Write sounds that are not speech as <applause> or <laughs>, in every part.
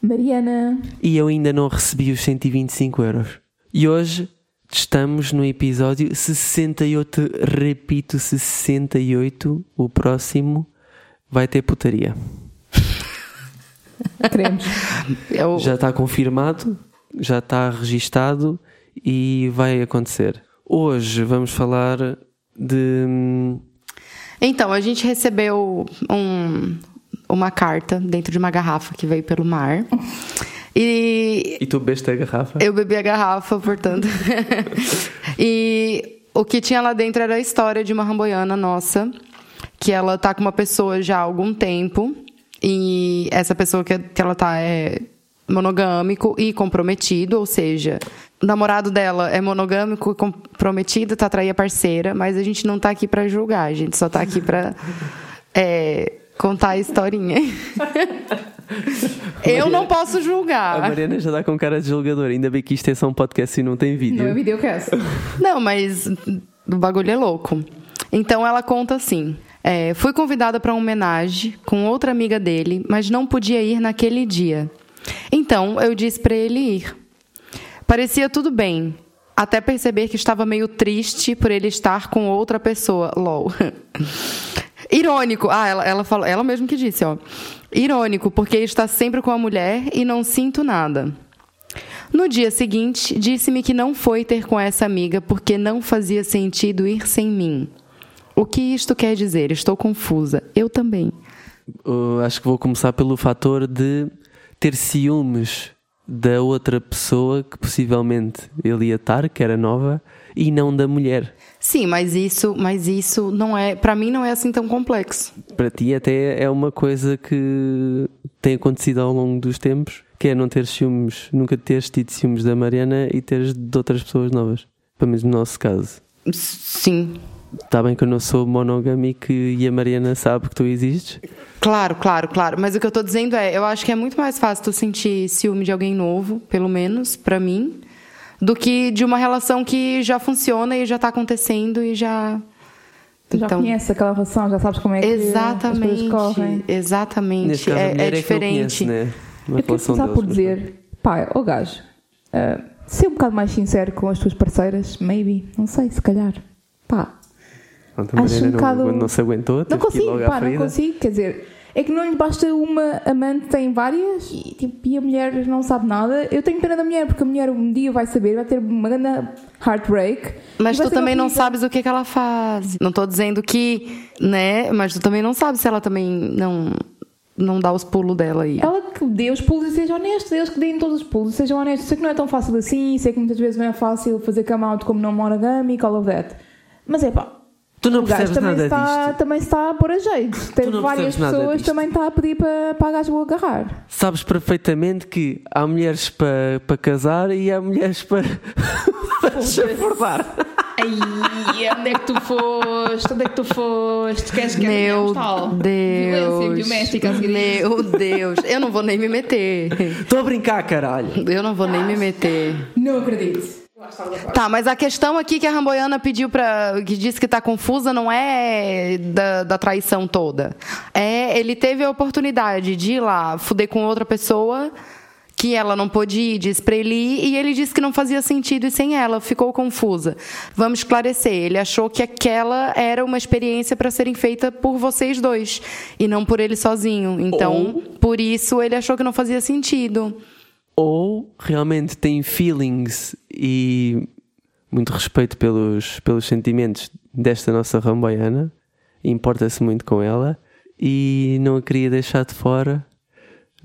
Mariana. e eu ainda não recebi os 125 euros. E hoje estamos no episódio 68. Repito, 68. O próximo vai ter putaria. <laughs> Queremos. Eu... Já está confirmado, já está registado e vai acontecer. Hoje vamos falar de. hum, Então, a gente recebeu um- uma carta dentro de uma garrafa que veio pelo mar. E E tu bebeste a garrafa? Eu bebi a garrafa, portanto. <laughs> e o que tinha lá dentro era a história de uma ramboiana nossa, que ela tá com uma pessoa já há algum tempo. E essa pessoa que, que ela tá é monogâmico e comprometido, ou seja, o namorado dela é monogâmico e comprometido, tá traindo a parceira, mas a gente não tá aqui pra julgar, a gente só tá aqui pra <laughs> é, contar a historinha. <laughs> Eu não posso A julgar. Mariana já está com cara de julgador. Ainda bem que isto é só um podcast e não tem vídeo. Não é videocast. <laughs> Não, mas o bagulho é louco. Então ela conta assim: é, fui convidada para uma homenagem com outra amiga dele, mas não podia ir naquele dia. Então eu disse para ele ir. Parecia tudo bem, até perceber que estava meio triste por ele estar com outra pessoa. <laughs> LOL. Irônico. Ah, ela, ela, falou, ela mesmo que disse, ó. Irônico, porque está sempre com a mulher e não sinto nada. No dia seguinte, disse-me que não foi ter com essa amiga porque não fazia sentido ir sem mim. O que isto quer dizer? Estou confusa. Eu também. Uh, acho que vou começar pelo fator de ter ciúmes da outra pessoa que possivelmente ele ia estar, que era nova, e não da mulher. Sim, mas isso, mas isso não é, para mim não é assim tão complexo. Para ti até é uma coisa que tem acontecido ao longo dos tempos, que é não ter ciúmes, nunca teres tido ciúmes da Mariana e teres de outras pessoas novas. Pelo menos no nosso caso. Sim. Está bem que eu não sou monogâmico e a Mariana sabe que tu existes. Claro, claro, claro. Mas o que eu tô dizendo é, eu acho que é muito mais fácil tu sentir ciúme de alguém novo, pelo menos pra mim, do que de uma relação que já funciona e já tá acontecendo e já Tu já conheces aquela relação, já sabes como é que as Exatamente. coisas correm. Neste Exatamente. caso, a É, é é diferente. conhece, né? Uma Eu quero começar por dizer, pá, ó gajo, ah, ser um bocado mais sincero com as tuas parceiras, maybe, não sei, se calhar. Pá, acho um bocado- não, não se aguentou, não consigo, pá, não consigo, quer dizer, é que não lhe basta uma amante, tem várias e, tipo, e a mulher não sabe nada. Eu tenho pena da mulher, porque a mulher um dia vai saber, vai ter uma grande heartbreak. Mas e tu também não sabes o que, que ela faz. Não tô dizendo que, né? Mas tu também não sabes se ela também não, não dá os pulos dela aí. Ela que dê os pulos e seja honesta, eles que deem todos os pulos e sejam honestos. Sei que não é tão fácil assim, sei que muitas vezes não é fácil fazer come out como não monogâmico, all of that. Mas é pá, Tu não percebes também nada está, disto. também está a pôr a jeito. Tem não várias percebes nada pessoas também está a pedir para, para a gajo agarrar. Sabes perfeitamente que há mulheres para para casar e há mulheres para <laughs> para chafurdar. Ai, onde é que tu foste? Onde é que tu foste? Queres que Meu tal? Deus. Violência doméstica. Meu Deus. Eu não vou nem me meter. Estou a brincar, caralho. Eu não vou nem me meter. Não acredito. Tá, mas a questão aqui que a Ramboiana pediu para que disse que tá confusa não é da, da traição toda. É ele teve a oportunidade de ir lá fuder com outra pessoa que ela não pôde ir, disse pra ele ir, e ele disse que não fazia sentido e sem ela, ficou confusa. Vamos esclarecer, ele achou que aquela era uma experiência para serem feita por vocês dois, e não por ele sozinho. Então, Ou- por isso ele achou que não fazia sentido. Ou realmente tem feelings e muito respeito pelos, pelos sentimentos desta nossa ramboiana, importa-se muito com ela e não a queria deixar de fora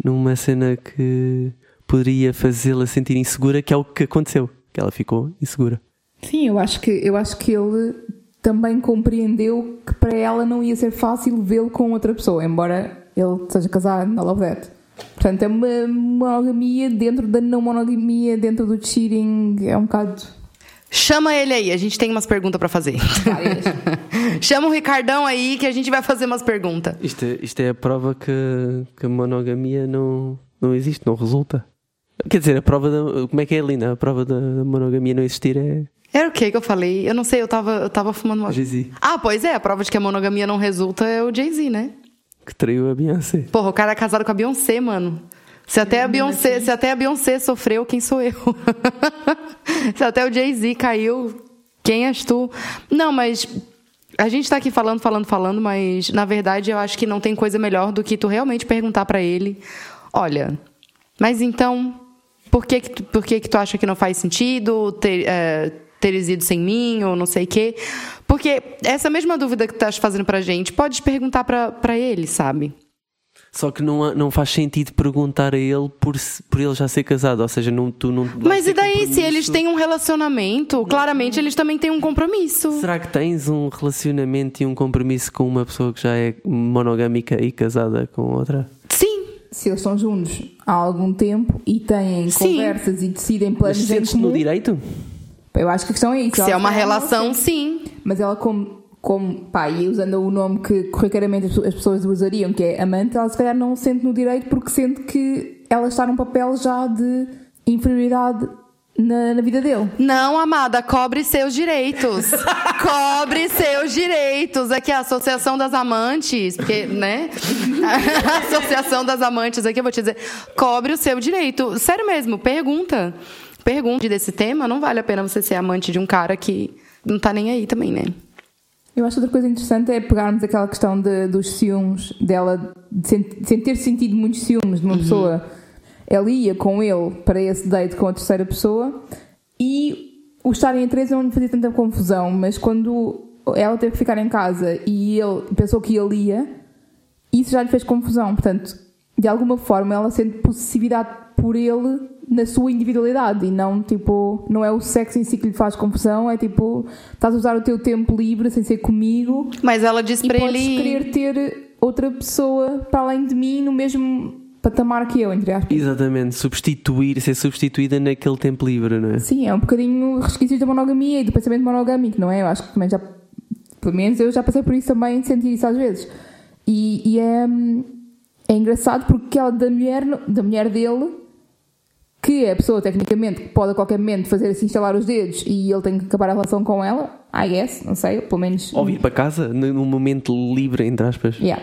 numa cena que poderia fazê-la sentir insegura, que é o que aconteceu, que ela ficou insegura. Sim, eu acho que, eu acho que ele também compreendeu que para ela não ia ser fácil vê-lo com outra pessoa, embora ele seja casado, all of that. Portanto, é uma monogamia dentro da não monogamia, dentro do cheating, é um bocado. Chama ele aí, a gente tem umas perguntas pra fazer. <laughs> Chama o Ricardão aí que a gente vai fazer umas perguntas. Isto é, isto é a prova que, que a monogamia não, não existe, não resulta. Quer dizer, a prova da. Como é que é, Lina? A prova da, da monogamia não existir é. Era o que que eu falei? Eu não sei, eu tava, eu tava fumando uma. Jay-Z, Ah, pois é, a prova de que a monogamia não resulta é o Jay-Z, né? Que traiu a Beyoncé. Porra, o cara é casado com a Beyoncé, mano. Se até a Beyoncé, se até a Beyoncé sofreu, quem sou eu? <laughs> se até o Jay-Z caiu, quem és tu? Não, mas a gente tá aqui falando, falando, falando, mas na verdade eu acho que não tem coisa melhor do que tu realmente perguntar pra ele: olha, mas então, por que que tu, por que que tu acha que não faz sentido ter, é, teres ido sem mim ou não sei o quê? Porque essa mesma dúvida que tu estás fazendo pra gente, podes perguntar pra, pra ele, sabe? Só que não, não faz sentido perguntar a ele por, se- por ele já ser casado. Ou seja, não, tu não. Mas e daí, se eles têm um relacionamento, claramente eles também têm um compromisso. Será que tens um relacionamento e um compromisso com uma pessoa que já é monogâmica e casada com outra? Sim, Se eles estão juntos há algum tempo e têm Sim. conversas e decidem Mas planos em sentes-te no direito? Eu acho que a questão é isso. se é uma relação, sim. Mas ela, como, como pá, e usando o nome que corriqueiramente as as pessoas usariam, que é amante, ela se calhar não se sente no direito porque sente que ela está num papel já de inferioridade na, na vida dele. Não, amada, cobre seus direitos. <laughs> cobre seus direitos. Aqui a Associação das Amantes, porque, né? <laughs> A Associação das Amantes aqui, eu vou te dizer, cobre o seu direito. Sério mesmo, pergunta. Pergunte desse tema, não vale a pena você ser amante de um cara que não tá nem aí também, né? Eu acho que outra coisa interessante é pegarmos aquela questão de- dos ciúmes dela, sem ter sentido muitos ciúmes de uma pessoa. Ela ia com ele para esse date com a terceira pessoa e o estarem em três não lhe fazia tanta confusão, mas quando ela teve que ficar em casa e ele pensou que ele ia, isso já lhe fez confusão. Portanto, de alguma forma ela sente possessividade por ele na sua individualidade e não tipo, não é o sexo em si que lhe faz confusão, é tipo, estás a usar o teu tempo livre sem ser comigo Mas ela disse e podes ele. querer ter outra pessoa para além de mim no mesmo patamar que eu, entre aspas. Exatamente, substituir, ser substituída naquele tempo livre, não é? Sim, é um bocadinho resquícios da monogamia e do pensamento monogâmico, não é? Eu acho que também já, pelo menos eu já passei por isso também, de sentir isso às vezes. E, e é, hum, é engraçado porque ela da mulher, da mulher dele, que é a pessoa tecnicamente que pode a qualquer momento fazer assim instalar os dedos e ele tem que acabar a relação com ela, I guess, não sei, pelo menos. Ou vir para casa num momento livre, entre aspas. Yeah.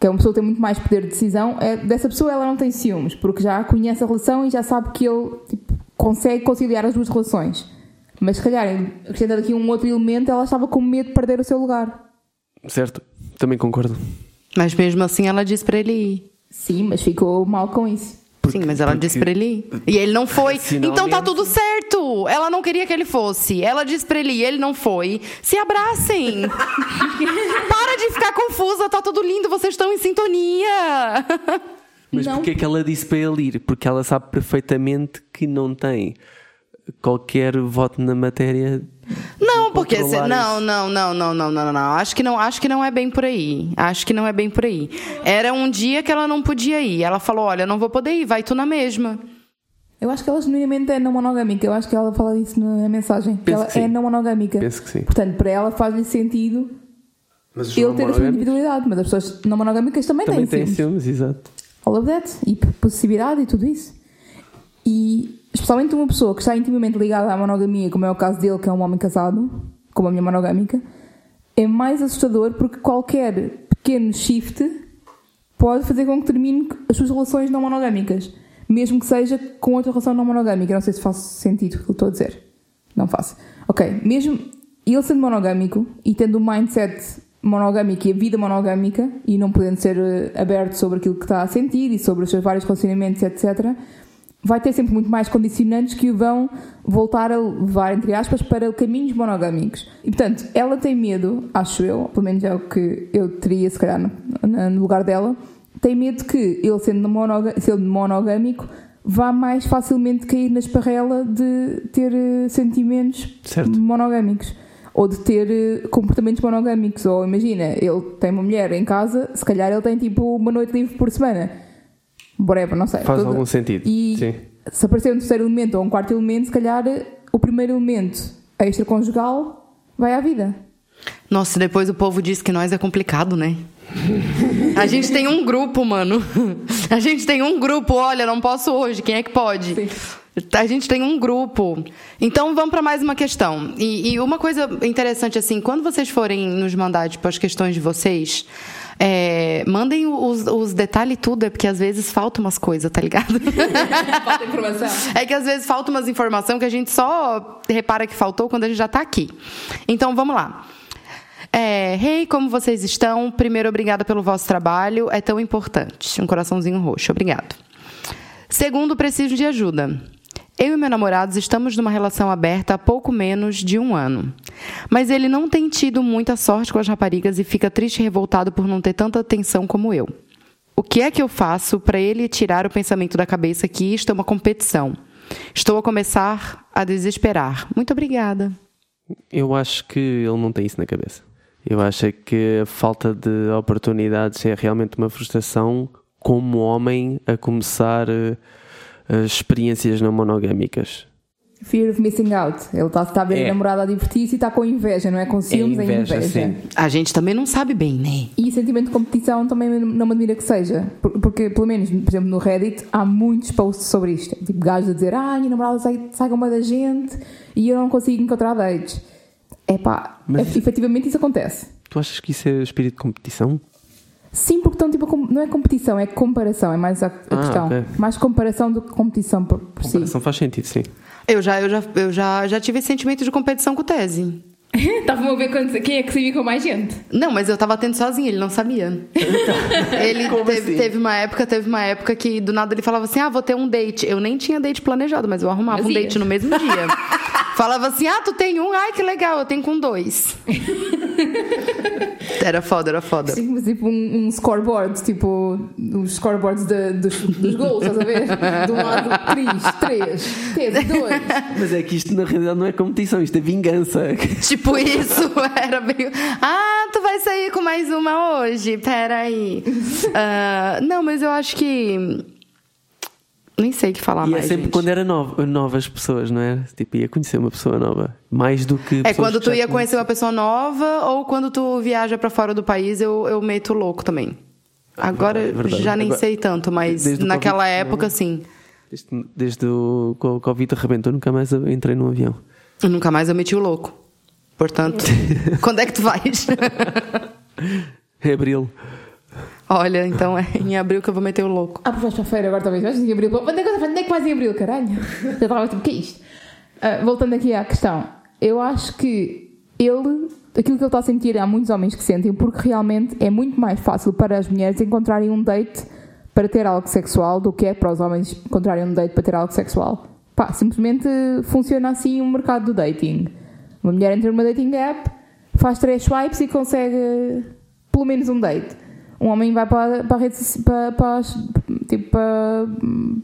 Que é uma pessoa que tem muito mais poder de decisão. É, dessa pessoa ela não tem ciúmes, porque já conhece a relação e já sabe que ele tipo, consegue conciliar as duas relações. Mas se calhar, acrescentando aqui um outro elemento, ela estava com medo de perder o seu lugar. Certo, também concordo. Mas mesmo assim ela disse pra ele ir. Sim, mas ficou mal com isso. Sim, mas ela porque- disse pra ele ir. E ele não foi. <laughs> Então tá tudo certo. Ela não queria que ele fosse. Ela disse pra ele ir, ele não foi. Se abracem. <laughs> Para de ficar confusa, tá tudo lindo, vocês estão em sintonia. <laughs> Mas é que ela disse para ele ir? Porque ela sabe perfeitamente que não tem qualquer voto na matéria. Não, porque não, isso. não, não, não, não, não, não, não. Acho que não, acho que não é bem por aí. Acho que não é bem por aí. Era um dia que ela não podia ir. Ela falou: "Olha, eu não vou poder ir, vai tu na mesma". Eu acho que ela genuinamente é não monogâmica. Eu acho que ela fala isso na mensagem. que ela que sim. é não monogâmica. Penso que sim. Portanto, para ela faz-lhe sentido Mas ele ter a sua individualidade. Mas as pessoas não monogâmicas também, também têm têm ciúmes. ciúmes, exato. all of that e possessividade e tudo isso. E especialmente uma pessoa que está intimamente ligada à monogamia, como é o caso dele, que é um homem casado, como a minha monogâmica, é mais assustador porque qualquer pequeno shift pode fazer com que termine as suas relações não monogâmicas, mesmo que seja com outra relação não monogâmica. Não sei se faz sentido o que eu estou a dizer. Não faço. Ok, mesmo ele sendo monogâmico e tendo um mindset monogâmico e a vida monogâmica e não podendo ser eh, aberto sobre aquilo que está a sentir e sobre os seus vários relacionamentos, etc., vai ter sempre muito mais condicionantes que o vão voltar a levar, entre aspas, para caminhos monogâmicos. E, portanto, ela tem medo, acho eu, pelo menos é o que eu teria, se calhar, no, no lugar dela, tem medo que ele, sendo, monoga- sendo monogâmico, vá mais facilmente cair na esparrela de ter eh, sentimentos Certo. monogâmicos. Ou de ter eh, comportamentos monogâmicos. Ou imagina, ele tem uma mulher em casa, se calhar ele tem tipo uma noite livre por semana. Whatever, não sei. Faz Tudo- algum sentido. E Sim. se aparecer um terceiro elemento ou um quarto elemento, se calhar o primeiro elemento extraconjugal vai à vida. Nossa, depois o povo diz que nós é complicado, né? A gente tem um grupo, mano. A gente tem um grupo, olha, não posso hoje, quem é que pode? Sim. A gente tem um grupo. Então vamos para mais uma questão. E, e uma coisa interessante, assim, quando vocês forem nos mandar, tipo, as questões de vocês, é, mandem os, os detalhes e tudo, é porque às vezes faltam umas coisas, tá ligado? <laughs> Falta informação. É que às vezes falta umas informações que a gente só repara que faltou quando a gente já tá aqui. Então vamos lá. É, hey, como vocês estão? Primeiro, obrigada pelo vosso trabalho, é tão importante. Um coraçãozinho roxo, obrigado. Segundo, preciso de ajuda. Eu e meu namorado estamos numa relação aberta há pouco menos de um ano. Mas ele não tem tido muita sorte com as raparigas e fica triste e revoltado por não ter tanta atenção como eu. O que é que eu faço para ele tirar o pensamento da cabeça que isto é uma competição? Estou a começar a desesperar. Muito obrigada. Eu acho que ele não tem isso na cabeça. Eu acho é que a falta de oportunidades é realmente uma frustração como homem a começar eh, experiências não monogâmicas. Fear of missing out. Ele está tá a ver É. a namorada a divertir-se e está com inveja, não é com ciúmes, é inveja. sim. A gente também não sabe bem, né? E sentimento de competição também não me admira que seja. Por- Porque, pelo menos, por exemplo, no Reddit há muitos posts sobre isto. Tipo, gajos a dizer, ah, minha namorada sai, sai com uma da gente e eu não consigo encontrar dates. É pá, Mas- efetivamente isso acontece. Tu achas que isso é espírito de competição? Sim, porque estão tipo, não é competição, é comparação, é mais a, a Ah, questão. ok. Mais comparação do que competição por, por si. Comparação faz sentido, sim. Eu já, eu já, eu já, já tive esse sentimento de competição com o Tese. <laughs> Estavam a ver quando- quem é que se vive com mais gente. Não, mas eu tava tendo sozinho, ele não sabia. <laughs> ele Como teve, assim? teve uma época, teve uma época que do nada ele falava assim: "Ah, vou ter um date". Eu nem tinha date planejado, mas eu arrumava Mas um ia. date no mesmo dia. <laughs> falava assim: "Ah, tu tem um? Ai, que legal, eu tenho com dois". era foda, era foda. Sim, tipo um, um scoreboard, tipo os scoreboards de- dos, dos gols, estás a ver? De um lado, três, três, teve dois. Mas é que isto na realidade não é competição, isto é vingança. Tipo <laughs> isso, era bem. Ah, tu vai sair com mais uma hoje? Peraí. <laughs> Ah, não, mas eu acho que. Nem sei o que falar e é mais. sempre gente. quando era nova, novas pessoas, não é? Tipo, ia conhecer uma pessoa nova. Mais do que. É quando tu ia conhecer uma pessoa nova ou quando tu viaja pra fora do país, eu, eu meto louco também. Agora verdade. já nem Agora, sei tanto, mas naquela Covid, época, sim. Desde, desde o Covid arrebentou, nunca mais entrei num avião. Eu nunca mais eu meti o louco. Portanto, <laughs> quando é que tu vais? <laughs> É abril. Olha, então é em abril que eu vou meter o louco. Ah, pois vais para a feira agora talvez. Vais em abril. Onde é que, onde é que vais em abril, caralho? <laughs> Já estava tipo, o que é isto? Ah, voltando aqui à questão, eu acho que ele, aquilo que ele está a sentir, há muitos homens que sentem, porque realmente é muito mais fácil para as mulheres encontrarem um date para ter algo sexual do que é para os homens encontrarem um date para ter algo sexual. Pá, simplesmente funciona assim o mercado do dating. Uma mulher entra numa dating app, faz três swipes e consegue pelo menos um date. Um homem vai para, para, a rede, para, para, as, tipo, para,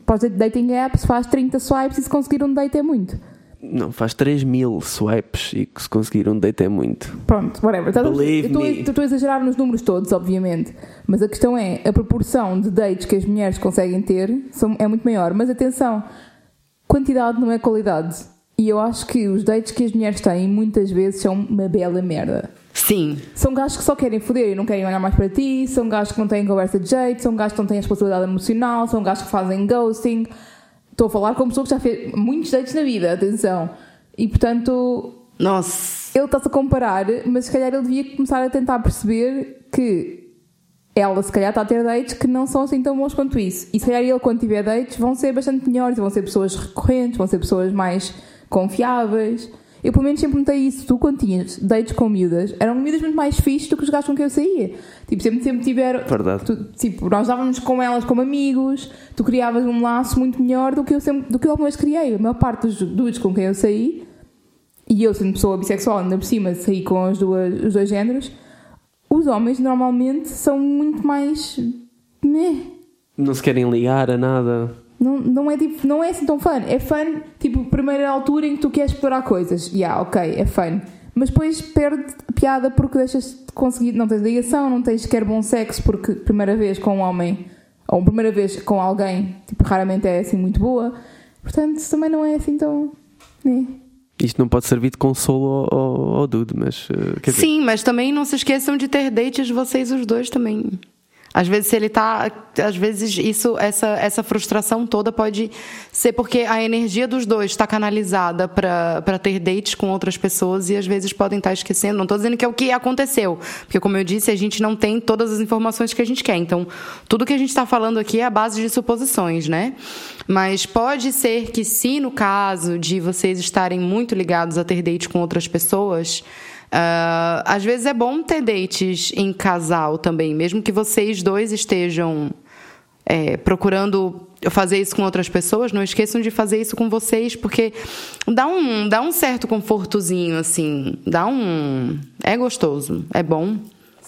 para os dating apps, faz 30 swipes e se conseguir um date é muito. Não, faz 3 mil swipes e que se conseguir um date é muito. Pronto, whatever. Estás Believe eu estou- me. estou a exagerar nos números todos, obviamente. Mas a questão é, a proporção de dates que as mulheres conseguem ter são, é muito maior. Mas atenção, quantidade não é qualidade. E eu acho que os dates que as mulheres têm muitas vezes são uma bela merda. Sim. São gajos que só querem foder e não querem olhar mais para ti, são gajos que não têm conversa de jeito, são gajos que não têm responsabilidade emocional, são gajos que fazem ghosting. Estou a falar com pessoa que já fez muitos dates na vida, atenção. E portanto, Nossa. ele está-se a comparar, mas se calhar ele devia começar a tentar perceber que ela se calhar está a ter dates que não são assim tão bons quanto isso. E se calhar ele, quando tiver dates, vão ser bastante melhores, vão ser pessoas recorrentes, vão ser pessoas mais confiáveis. Eu pelo menos sempre notei isso. Tu, quando tinhas dates com miúdas, eram miúdas muito mais fixes do que os gajos com quem eu saía. Tipo, sempre, sempre tiveram. Verdade. Tu- tipo, nós dávamos com elas como amigos, tu criavas um laço muito melhor do que eu, sempre, do que eu alguma vez criei. A maior parte dos dudes com quem eu saí, e eu sendo pessoa bissexual, ainda por cima, saí com as duas, os dois géneros, os homens normalmente são muito mais. Meh. Não se querem ligar a nada. Não, não, é, tipo, não é assim tão fun. É fun, tipo, primeira altura em que tu queres explorar coisas. E yeah, ok, é fun. Mas depois perde a piada porque deixas de conseguir. Não tens ligação, não tens sequer bom sexo porque primeira vez com um homem ou primeira vez com alguém, tipo, raramente é assim muito boa. Portanto, também não é assim tão. Né? Isto não pode servir de consolo ao, ao, ao Dude, mas. uh, quer dizer, Sim, mas também não se esqueçam de ter dates vocês os dois também. Às vezes ele tá, às vezes isso essa essa frustração toda pode ser porque a energia dos dois está canalizada para ter dates com outras pessoas e às vezes podem estar esquecendo. Não estou dizendo que é o que aconteceu, porque como eu disse, a gente não tem todas as informações que a gente quer. Então, tudo que a gente está falando aqui é a base de suposições, né? Mas pode ser que se no caso de vocês estarem muito ligados a ter date com outras pessoas, ah, às vezes é bom ter dates em casal também, mesmo que vocês dois estejam é, procurando fazer isso com outras pessoas, não esqueçam de fazer isso com vocês, porque dá um, dá um certo confortozinho, assim, dá um. É gostoso, é bom.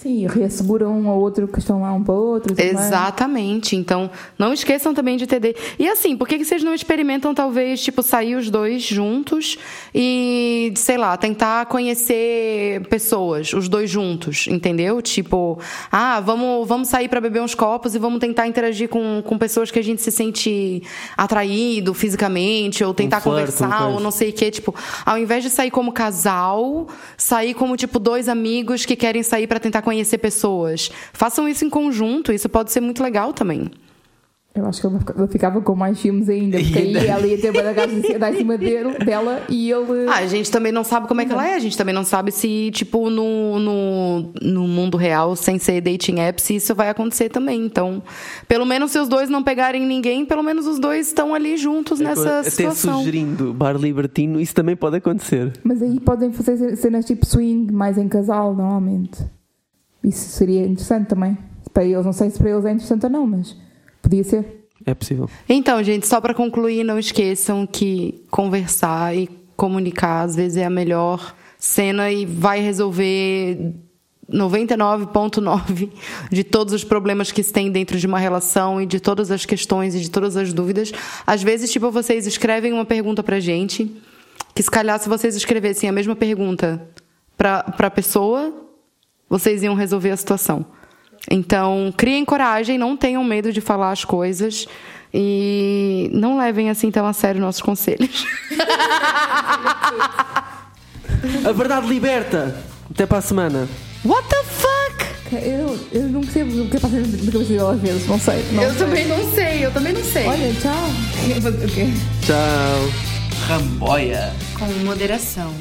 Sim, reasseguram um ao outro que estão lá um para o outro. Exatamente. Então, não esqueçam também de ter. de- E assim, por que que vocês não experimentam, talvez, tipo, sair os dois juntos e, sei lá, tentar conhecer pessoas, os dois juntos, entendeu? Tipo, ah, vamos, vamos sair para beber uns copos e vamos tentar interagir com, com pessoas que a gente se sente atraído fisicamente, ou tentar flerte, conversar, ou não sei o quê. Tipo, ao invés de sair como casal, sair como, tipo, dois amigos que querem sair para tentar conhecer pessoas. Façam isso em conjunto, isso pode ser muito legal também. Eu acho que ele ficava com mais filmes ainda, porque aí <laughs> ela ia ter para dar em cima dele, dela e ele. Ah, a gente também não sabe como é que ela é, a gente também não sabe se, tipo, no, no, no mundo real, sem ser dating app, se isso vai acontecer também. Então, pelo menos se os dois não pegarem ninguém, pelo menos os dois estão ali juntos nessa até situação. sugerindo bar libertino, isso também pode acontecer. Mas aí podem fazer cenas tipo swing, mais em casal, normalmente. Isso seria interessante também. Para eles, não sei se para eles é interessante ou não, mas podia ser. É possível. Então, gente, só para concluir, não esqueçam que conversar e comunicar às vezes é a melhor cena e vai resolver 99,9 de todos os problemas que se tem dentro de uma relação e de todas as questões e de todas as dúvidas. Às vezes, tipo, vocês escrevem uma pergunta pra gente, que se calhar se vocês escrevessem a mesma pergunta pra, pra pessoa, vocês iam resolver a situação. Então, criem coragem, não tenham medo de falar as coisas e não levem assim tão a sério nossos conselhos. A verdade liberta! Até para a semana. What the fuck? Eu, eu não percebo o que passa na cabeça às vezes, não sei. Não Eu sei. também não sei, eu também não sei. Olha, tchau. Tchau. Ramboia. Com moderação.